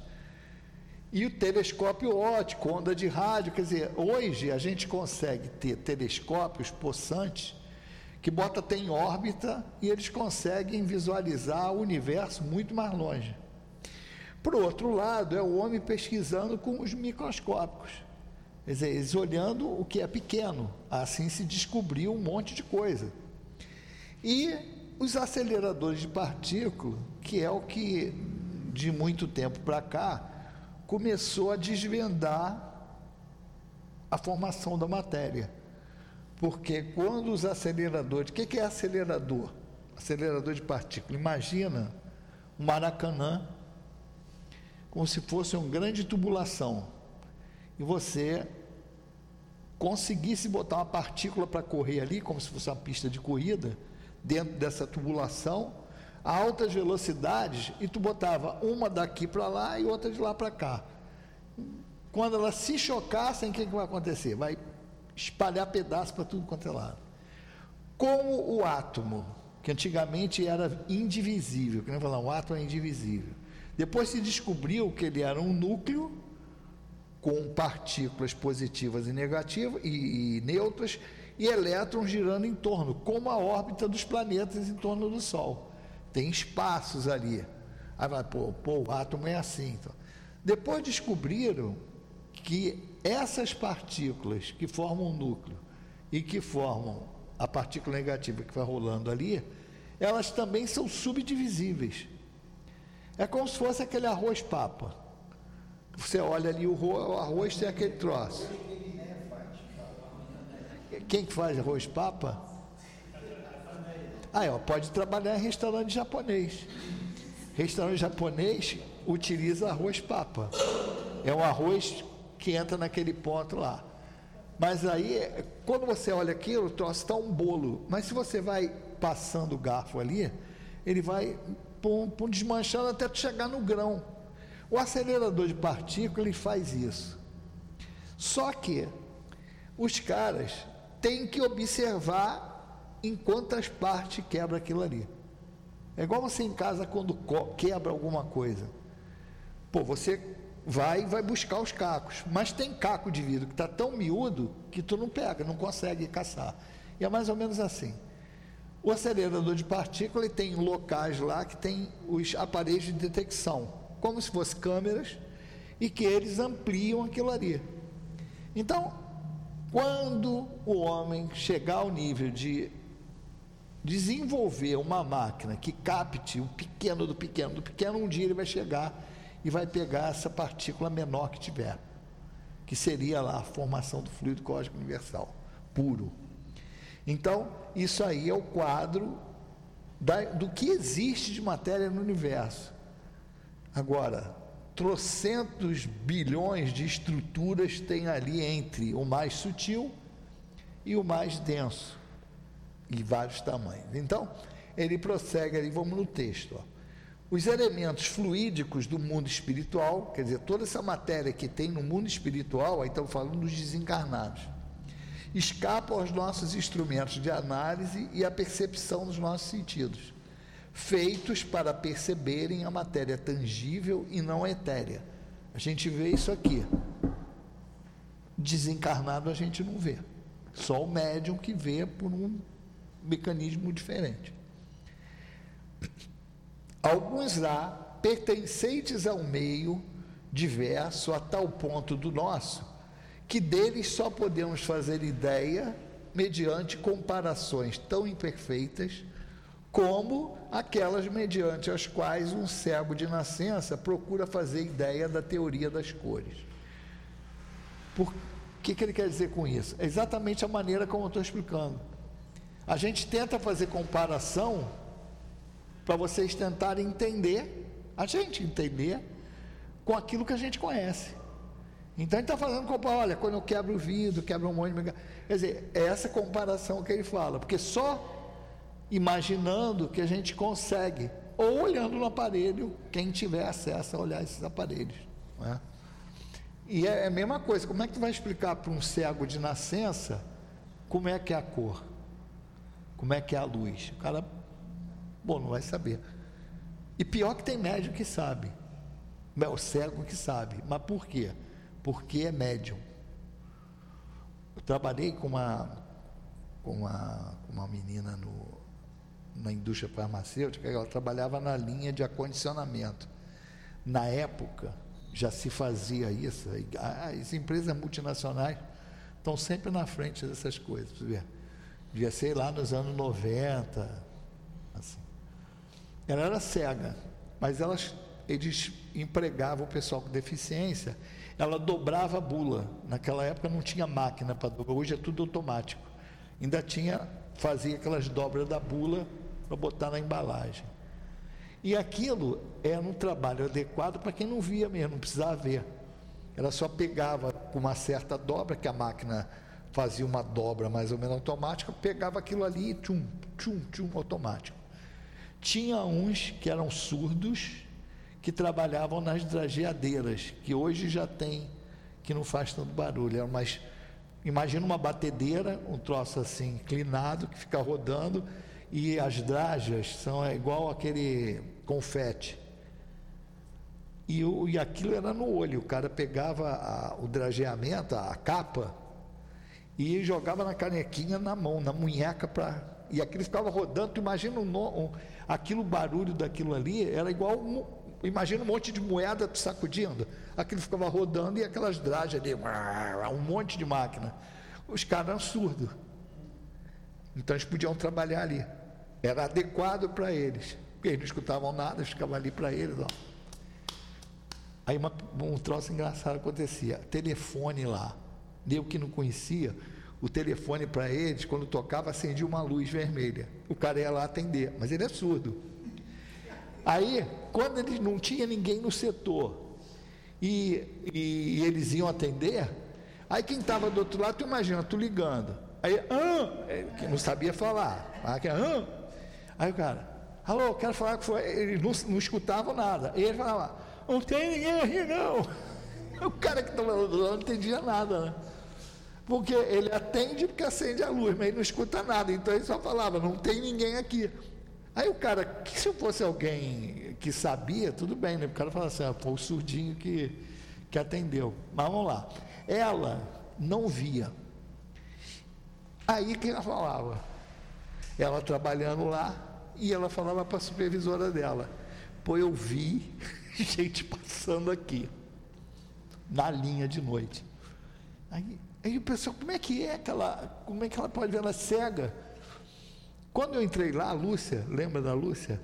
E o telescópio óptico, onda de rádio, quer dizer, hoje a gente consegue ter telescópios possantes que bota até em órbita e eles conseguem visualizar o universo muito mais longe. Por outro lado, é o homem pesquisando com os microscópicos, quer dizer, eles olhando o que é pequeno, assim se descobriu um monte de coisa. E os aceleradores de partículas, que é o que de muito tempo para cá começou a desvendar a formação da matéria. Porque quando os aceleradores, o que é acelerador? Acelerador de partículas. Imagina um Maracanã como se fosse uma grande tubulação. E você conseguisse botar uma partícula para correr ali, como se fosse uma pista de corrida, dentro dessa tubulação, a altas velocidades, e tu botava uma daqui para lá e outra de lá para cá. Quando elas se chocassem, o que, que vai acontecer? Vai espalhar pedaços para tudo quanto é lado. Como o átomo, que antigamente era indivisível, que nem falar, o átomo é indivisível. Depois se descobriu que ele era um núcleo com partículas positivas e negativas e, e neutras e elétrons girando em torno, como a órbita dos planetas em torno do Sol. Tem espaços ali. Aí vai, pô, pô o átomo é assim. Então. Depois descobriram que essas partículas que formam o núcleo e que formam a partícula negativa que vai rolando ali, elas também são subdivisíveis. É como se fosse aquele arroz papa. Você olha ali o arroz, tem aquele troço. Quem que faz arroz papa? Ah, ó, pode trabalhar em restaurante japonês. Restaurante japonês utiliza arroz papa. É um arroz que entra naquele ponto lá. Mas aí, quando você olha aquilo, o troço está um bolo. Mas se você vai passando o garfo ali, ele vai pum, pum, desmanchando até chegar no grão. O acelerador de partículas ele faz isso. Só que os caras têm que observar em quantas partes quebra aquilo ali. É igual você em casa quando quebra alguma coisa. Pô, você vai e vai buscar os cacos, mas tem caco de vidro que está tão miúdo que tu não pega, não consegue caçar. E é mais ou menos assim. O acelerador de partículas tem locais lá que tem os aparelhos de detecção como se fossem câmeras, e que eles ampliam aquilo ali. Então, quando o homem chegar ao nível de desenvolver uma máquina que capte o pequeno do pequeno do pequeno, um dia ele vai chegar e vai pegar essa partícula menor que tiver, que seria lá a formação do fluido cósmico universal, puro. Então, isso aí é o quadro da, do que existe de matéria no universo. Agora, trocentos bilhões de estruturas tem ali entre o mais sutil e o mais denso, e vários tamanhos. Então, ele prossegue ali, vamos no texto. Ó. Os elementos fluídicos do mundo espiritual, quer dizer, toda essa matéria que tem no mundo espiritual, aí estamos falando dos desencarnados, escapam aos nossos instrumentos de análise e à percepção dos nossos sentidos feitos para perceberem a matéria tangível e não etérea. A gente vê isso aqui. Desencarnado a gente não vê. Só o médium que vê por um mecanismo diferente. Alguns lá, pertencentes ao meio diverso a tal ponto do nosso, que deles só podemos fazer ideia mediante comparações tão imperfeitas como aquelas mediante as quais um cego de nascença procura fazer ideia da teoria das cores. Por que, que ele quer dizer com isso? É exatamente a maneira como eu estou explicando. A gente tenta fazer comparação para vocês tentarem entender, a gente entender, com aquilo que a gente conhece. Então ele está comparação, olha, quando eu quebro o vidro, quebro um monte de. Quer dizer, é essa comparação que ele fala, porque só imaginando que a gente consegue, ou olhando no aparelho, quem tiver acesso a olhar esses aparelhos. É? E é, é a mesma coisa, como é que tu vai explicar para um cego de nascença como é que é a cor? Como é que é a luz? O cara, bom, não vai saber. E pior que tem médium que sabe. É o cego que sabe. Mas por quê? Porque é médium. Eu trabalhei com uma, com uma, uma menina no, na indústria farmacêutica, ela trabalhava na linha de acondicionamento. Na época, já se fazia isso. As empresas multinacionais estão sempre na frente dessas coisas. Devia ser lá nos anos 90. Assim. Ela era cega, mas elas, eles empregavam o pessoal com deficiência. Ela dobrava a bula. Naquela época não tinha máquina para dobrar, hoje é tudo automático. Ainda tinha, fazia aquelas dobras da bula para botar na embalagem. E aquilo era um trabalho adequado para quem não via mesmo, não precisava ver. Ela só pegava com uma certa dobra, que a máquina fazia uma dobra mais ou menos automática, pegava aquilo ali e tchum, tchum, tchum, automático. Tinha uns que eram surdos, que trabalhavam nas drageadeiras, que hoje já tem, que não faz tanto barulho. Mas imagina uma batedeira, um troço assim inclinado, que fica rodando, e as drajas são igual aquele confete. E, o, e aquilo era no olho. O cara pegava a- o drageamento, a capa, e jogava na canequinha na mão, na munheca para e aquilo ficava rodando. Tu imagina um, um, aquilo, o barulho daquilo ali era igual um, imagina um monte de moeda sacudindo. Aquilo ficava rodando e aquelas dragas ali, um monte de máquina. Os caras eram surdos. Então eles podiam trabalhar ali. Era adequado para eles. Eles não escutavam nada, eles ficavam ali para eles. Ó. Aí uma- um troço engraçado acontecia. Telefone lá. Eu que não conhecia, o telefone para eles, quando tocava, acendia uma luz vermelha. O cara ia lá atender, mas ele é surdo. Aí, quando eles não tinha ninguém no setor e, e eles iam atender, aí quem estava do outro lado, tu imagina, tu ligando. Aí, ah, que não sabia falar. Ah, ah. Aí o cara, alô, quero falar que foi. Eles não, não escutavam nada. E ele falava, não tem ninguém aqui não. O cara que estava do lado não entendia nada, né? Porque ele atende porque acende a luz, mas ele não escuta nada. Então ele só falava, não tem ninguém aqui. Aí o cara, que se fosse alguém que sabia, tudo bem, né? O cara fala assim, ah, foi o surdinho que, que atendeu. Mas vamos lá. Ela não via. Aí que ela falava? Ela trabalhando lá e ela falava para a supervisora dela, pô, eu vi gente passando aqui, na linha de noite. Aí, aí o pessoal, como é que é que ela, como é que ela pode ver ela cega? Quando eu entrei lá, a Lúcia, lembra da Lúcia?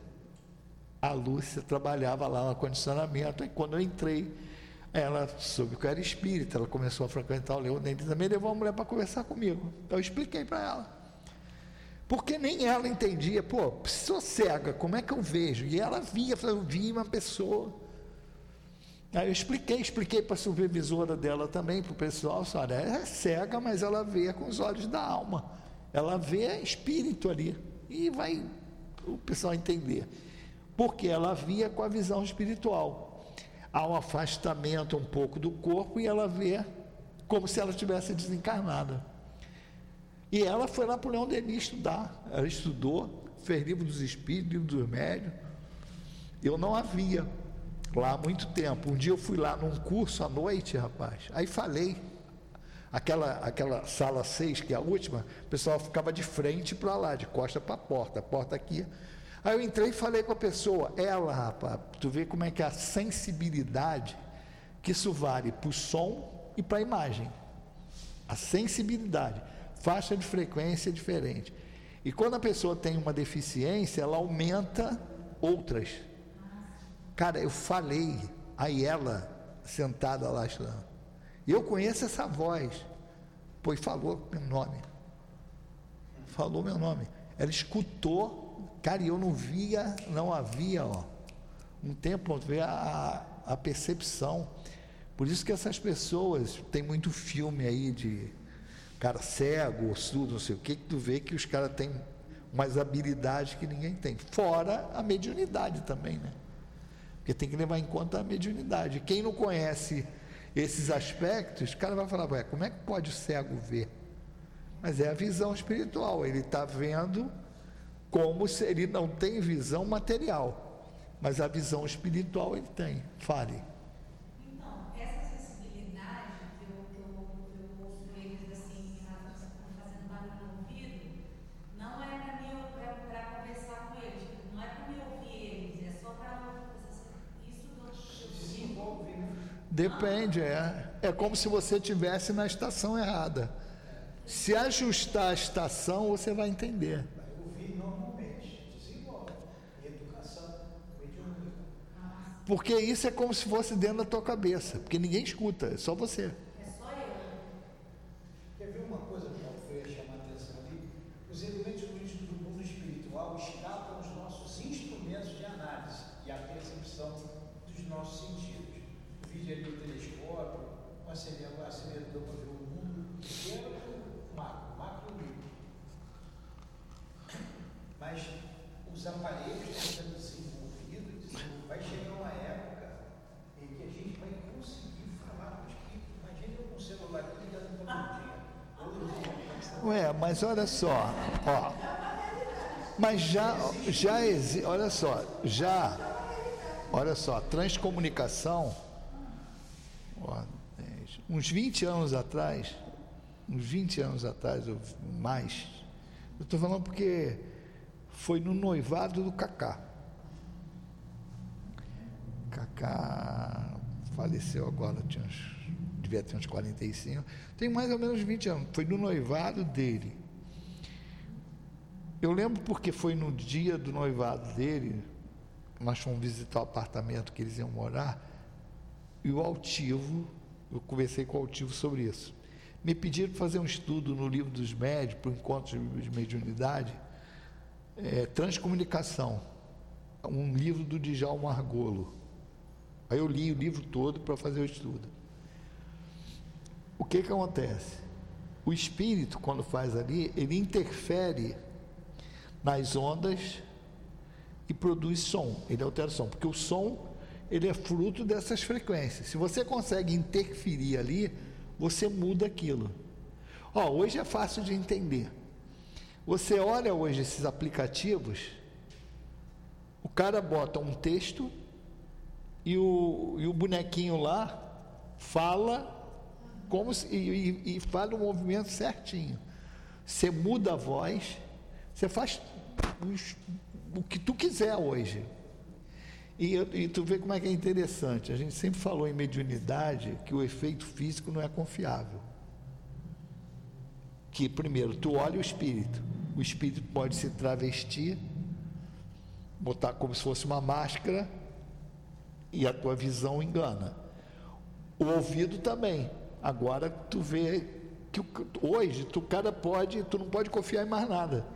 A Lúcia trabalhava lá no acondicionamento, e quando eu entrei, ela soube que eu era espírita, ela começou a frequentar o Leonente, também levou uma mulher para conversar comigo. Então eu expliquei para ela. Porque nem ela entendia, pô, sou cega, como é que eu vejo? E ela via, eu vi uma pessoa. Aí eu expliquei, expliquei para a supervisora dela também, para o pessoal, olha, ela é cega, mas ela vê com os olhos da alma. Ela vê espírito ali. E vai o pessoal entender. Porque ela via com a visão espiritual. Há um afastamento um pouco do corpo e ela vê como se ela tivesse desencarnada. E ela foi lá para o Leão Denis estudar. Ela estudou, fez livro dos espíritos, livro dos médios. Eu não havia lá há muito tempo. Um dia eu fui lá num curso à noite, rapaz. Aí falei. Aquela, aquela sala 6, que é a última, o pessoal ficava de frente para lá, de costa para a porta, a porta aqui. Aí eu entrei e falei com a pessoa, ela, rapaz, tu vê como é que é a sensibilidade, que isso vale para o som e para a imagem. A sensibilidade, faixa de frequência diferente. E quando a pessoa tem uma deficiência, ela aumenta outras. Cara, eu falei, aí ela sentada lá estudando. Eu conheço essa voz, pois falou meu nome. Falou meu nome. Ela escutou, cara, e eu não via, não havia, ó, um tempo, ver a, a percepção. Por isso que essas pessoas, tem muito filme aí de cara cego, surdo, não sei o que, que tu vê que os caras têm umas habilidades que ninguém tem. Fora a mediunidade também, né? Porque tem que levar em conta a mediunidade. Quem não conhece esses aspectos, o cara vai falar, ué, como é que pode o cego ver? Mas é a visão espiritual, ele está vendo como se ele não tem visão material, mas a visão espiritual ele tem. Fale. Então, essa sensibilidade que eu, que eu, que eu ouço eles assim, na- fazendo barulho no ouvido, não é para mim para conversar com eles, não é para me ouvir eles, é só para isso que eu desenvolve. Depende, é. É como se você estivesse na estação errada. Se ajustar a estação, você vai entender. Porque isso é como se fosse dentro da tua cabeça. Porque ninguém escuta, é só você. Quer ver uma coisa que eu ia chamar a atenção ali? Os elementos políticos do mundo espiritual escapam os nossos instrumentos de análise e a percepção dos nossos sentidos. O vídeo ali do telescópio, um acelerador, um acelerador para ver o mundo inteiro, o macro, macro e o micro. Mas os aparelhos estão sendo desenvolvidos, desenvolvidos, vai chegar uma época em que a gente vai conseguir falar com o espírito. Imagina eu com o celular aqui ligando todo dia. Todo dia. Ué, mas olha só, ó. Mas já, já existe, olha só, já, Olha só, transcomunicação, ó, uns 20 anos atrás, uns 20 anos atrás ou mais, eu estou falando porque foi no noivado do Cacá. Cacá faleceu agora, tinha uns, devia ter uns 45, tem mais ou menos 20 anos, foi no noivado dele. Eu lembro porque foi no dia do noivado dele, nós fomos visitar o apartamento que eles iam morar, e o altivo, eu conversei com o altivo sobre isso. Me pediram fazer um estudo no livro dos médios, para o encontro de mediunidade, é, Transcomunicação, um livro do Djalma Margolo. Aí eu li o livro todo para fazer o estudo. O que que acontece? O espírito, quando faz ali, ele interfere nas ondas e produz som, ele altera o som, porque o som ele é fruto dessas frequências. Se você consegue interferir ali, você muda aquilo. Ó, hoje é fácil de entender. Você olha hoje esses aplicativos, o cara bota um texto e o, e o bonequinho lá fala como se, e, e, e fala o movimento certinho. Você muda a voz, você faz o que tu quiser hoje. E, e, tu vê como é que é interessante. A gente sempre falou em mediunidade que o efeito físico não é confiável. Que, primeiro, tu olha o espírito. O espírito pode se travestir, botar como se fosse uma máscara, e a tua visão engana. O ouvido também. Agora tu vê que hoje tu cara pode, tu não pode confiar em mais nada.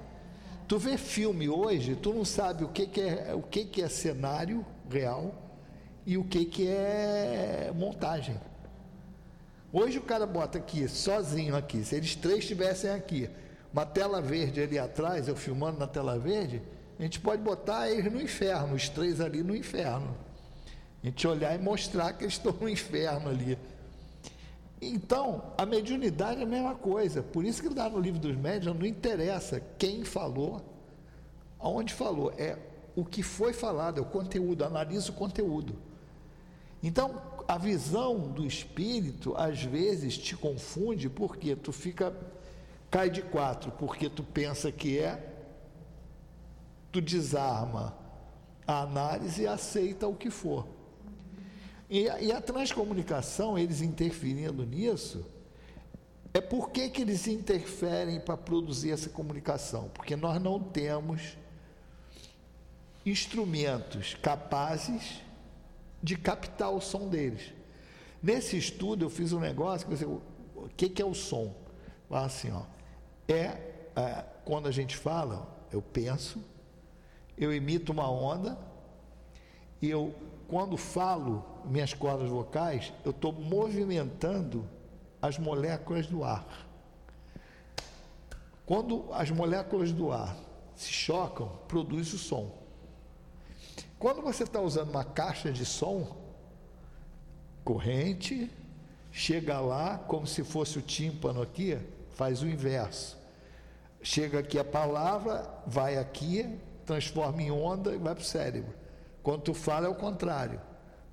Tu vê filme hoje, tu não sabe o que, que é o que, que é cenário real e o que, que é montagem. Hoje o cara bota aqui, sozinho aqui, se eles três estivessem aqui, uma tela verde ali atrás, eu filmando na tela verde, a gente pode botar eles no inferno, os três ali no inferno. A gente olhar e mostrar que eles estão no inferno ali. Então, a mediunidade é a mesma coisa. Por isso que dá no livro dos médios, não interessa quem falou, aonde falou. É o que foi falado, é o conteúdo, analisa o conteúdo. Então, a visão do espírito, às vezes, te confunde, porque tu fica, cai de quatro, porque tu pensa que é, tu desarma a análise e aceita o que for. E, e a transcomunicação, eles interferindo nisso, é por que, que eles interferem para produzir essa comunicação? Porque nós não temos instrumentos capazes de captar o som deles. Nesse estudo eu fiz um negócio que você, o que, que é o som? Assim, ó, é, é quando a gente fala, eu penso, eu emito uma onda, e eu quando falo minhas cordas vocais, eu estou movimentando as moléculas do ar. Quando as moléculas do ar se chocam, produz o som. Quando você está usando uma caixa de som, corrente, chega lá, como se fosse o tímpano aqui, faz o inverso. Chega aqui a palavra, vai aqui, transforma em onda e vai para o cérebro. Quando tu fala é o contrário.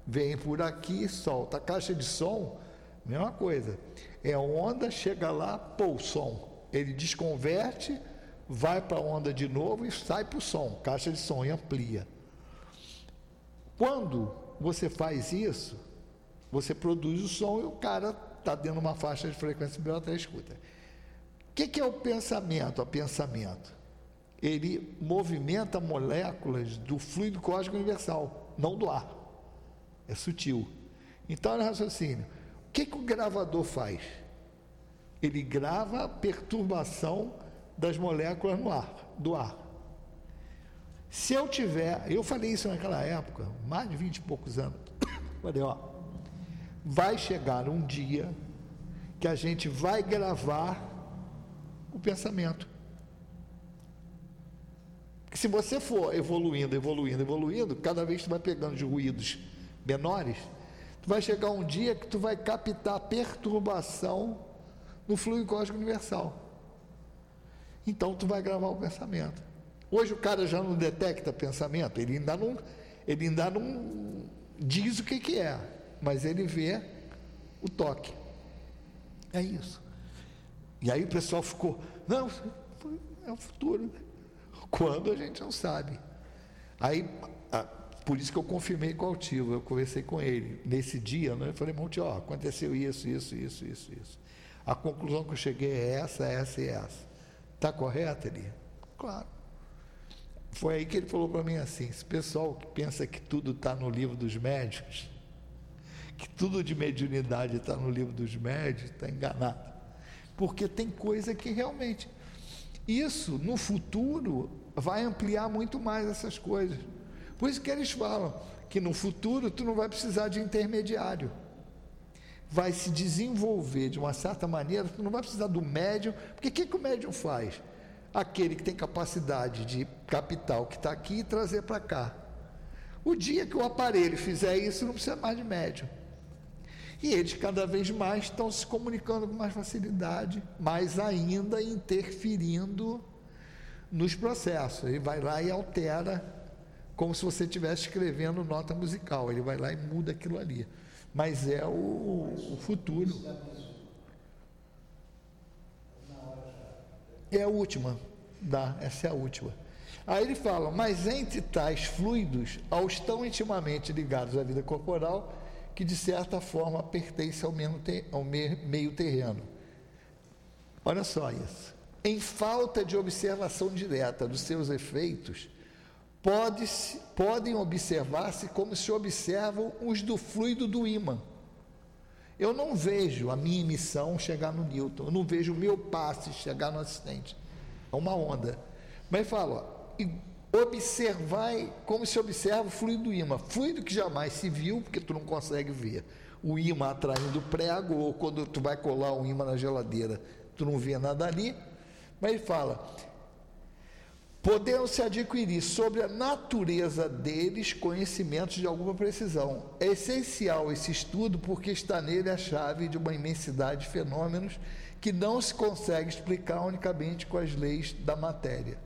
Vem por aqui e solta. A caixa de som, mesma coisa. É onda, chega lá, pô, som. Ele desconverte, vai para a onda de novo e sai para o som. Caixa de som e amplia. Quando você faz isso, você produz o som e o cara está dentro de uma faixa de frequência até escuta. O que, que é o pensamento? O pensamento ele movimenta moléculas do fluido cósmico universal, não do ar. É sutil. Então, olha o raciocínio. O que, que o gravador faz? Ele grava a perturbação das moléculas no ar, do ar. Se eu tiver, eu falei isso naquela época, mais de vinte e poucos anos. Falei, ó, vai chegar um dia que a gente vai gravar o pensamento. Porque se você for evoluindo, evoluindo, evoluindo, cada vez que tu vai pegando de ruídos menores, tu vai chegar um dia que tu vai captar perturbação no fluido cósmico universal. Então tu vai gravar o pensamento. Hoje o cara já não detecta pensamento, ele ainda não, Ele ainda não diz o que, que é, mas ele vê o toque. É isso. E aí o pessoal ficou, não, é o futuro. Quando a gente não sabe. Aí, por isso que eu confirmei com o Altivo, eu conversei com ele. Nesse dia, né, eu falei, Monte, ó, aconteceu isso, isso, isso, isso, isso. A conclusão que eu cheguei é essa, essa e essa. Está correto, Eli? Claro. Foi aí que ele falou para mim assim: esse pessoal que pensa que tudo está no livro dos médicos, que tudo de mediunidade está no livro dos médicos, está enganado. Porque tem coisa que realmente. Isso, no futuro, vai ampliar muito mais essas coisas. Por isso que eles falam que no futuro tu não vai precisar de intermediário. Vai se desenvolver de uma certa maneira, tu não vai precisar do médium, porque o que, que o médium faz? Aquele que tem capacidade de capital que está aqui e trazer para cá. O dia que o aparelho fizer isso, não precisa mais de médium. E eles cada vez mais estão se comunicando com mais facilidade, mais ainda interferindo nos processos. Ele vai lá e altera, como se você estivesse escrevendo nota musical. Ele vai lá e muda aquilo ali. Mas é o, o futuro. É a última. Dá, essa é a última. Aí ele fala, mas entre tais fluidos, aos tão intimamente ligados à vida corporal, que de certa forma pertence ao, mesmo ao meio terreno. Olha só isso. Em falta de observação direta dos seus efeitos, pode podem observar-se como se observam os do fluido do ímã. Eu não vejo a minha emissão chegar no Newton, eu não vejo o meu passe chegar no assistente. É uma onda. Mas fala, observai como se observa o fluido do ímã. Fluido que jamais se viu, porque tu não consegue ver. O ímã atraindo prego, ou quando tu vai colar um ímã na geladeira, tu não vê nada ali. Mas ele fala, podendo se adquirir sobre a natureza deles conhecimentos de alguma precisão. É essencial esse estudo porque está nele a chave de uma imensidade de fenômenos que não se consegue explicar unicamente com as leis da matéria.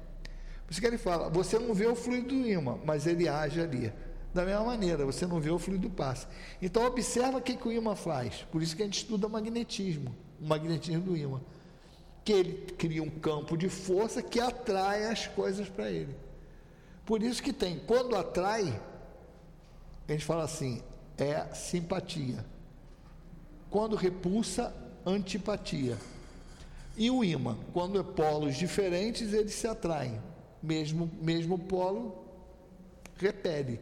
Por isso que ele fala, você não vê o fluido do ímã, mas ele age ali. Da mesma maneira, você não vê o fluido do passe. Então observa o que, que o ímã faz. Por isso que a gente estuda magnetismo, o magnetismo do ímã que ele cria um campo de força que atrai as coisas para ele. Por isso que tem, quando atrai, a gente fala assim, é simpatia. Quando repulsa, antipatia. E o ímã, quando é polos diferentes, eles se atraem. Mesmo, mesmo polo repele.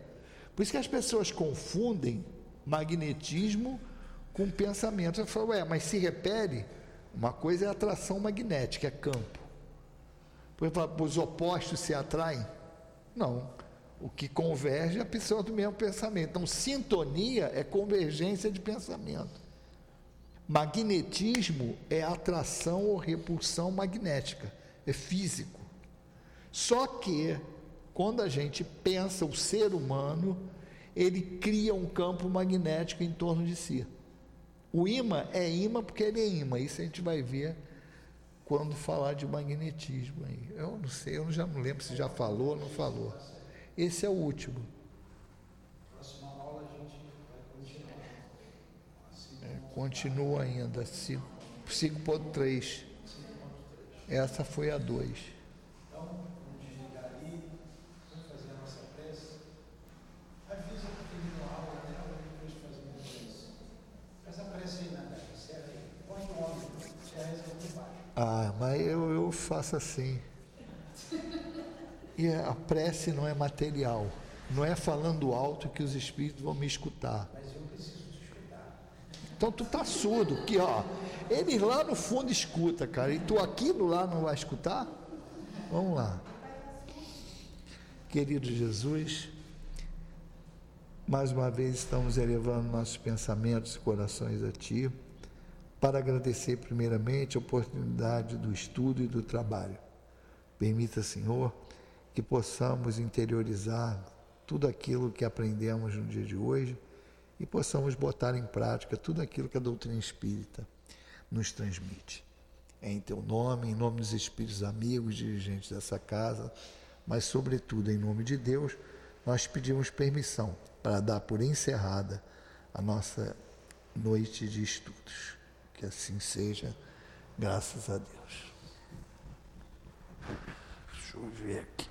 Por isso que as pessoas confundem magnetismo com pensamento. Você fala, ué, mas se repele, uma coisa é atração magnética, é campo. Por exemplo, os opostos se atraem? Não. O que converge é a pessoa do mesmo pensamento. Então, sintonia é convergência de pensamento. Magnetismo é atração ou repulsão magnética, é físico. Só que, quando a gente pensa o ser humano, ele cria um campo magnético em torno de si. O imã é imã porque ele é imã. Isso a gente vai ver quando falar de magnetismo. Aí. Eu não sei, eu já não lembro se já falou ou não falou. Esse é o último. Próxima aula a gente vai continuar. Continua ainda. 5.3. Essa foi a 2. Ah, mas eu, eu faço assim. E a prece não é material. Não é falando alto que os espíritos vão me escutar. Mas eu preciso te escutar. Então tu tá surdo, que ó, eles lá no fundo escuta, cara, e tu aqui do lado não vai escutar? Vamos lá. Querido Jesus, mais uma vez estamos elevando nossos pensamentos e corações a ti para agradecer primeiramente a oportunidade do estudo e do trabalho. Permita, Senhor, que possamos interiorizar tudo aquilo que aprendemos no dia de hoje e possamos botar em prática tudo aquilo que a doutrina espírita nos transmite. É em teu nome, em nome dos espíritos amigos, dirigentes dessa casa, mas sobretudo em nome de Deus, nós pedimos permissão para dar por encerrada a nossa noite de estudos. Que assim seja, graças a Deus. Deixa eu ver aqui.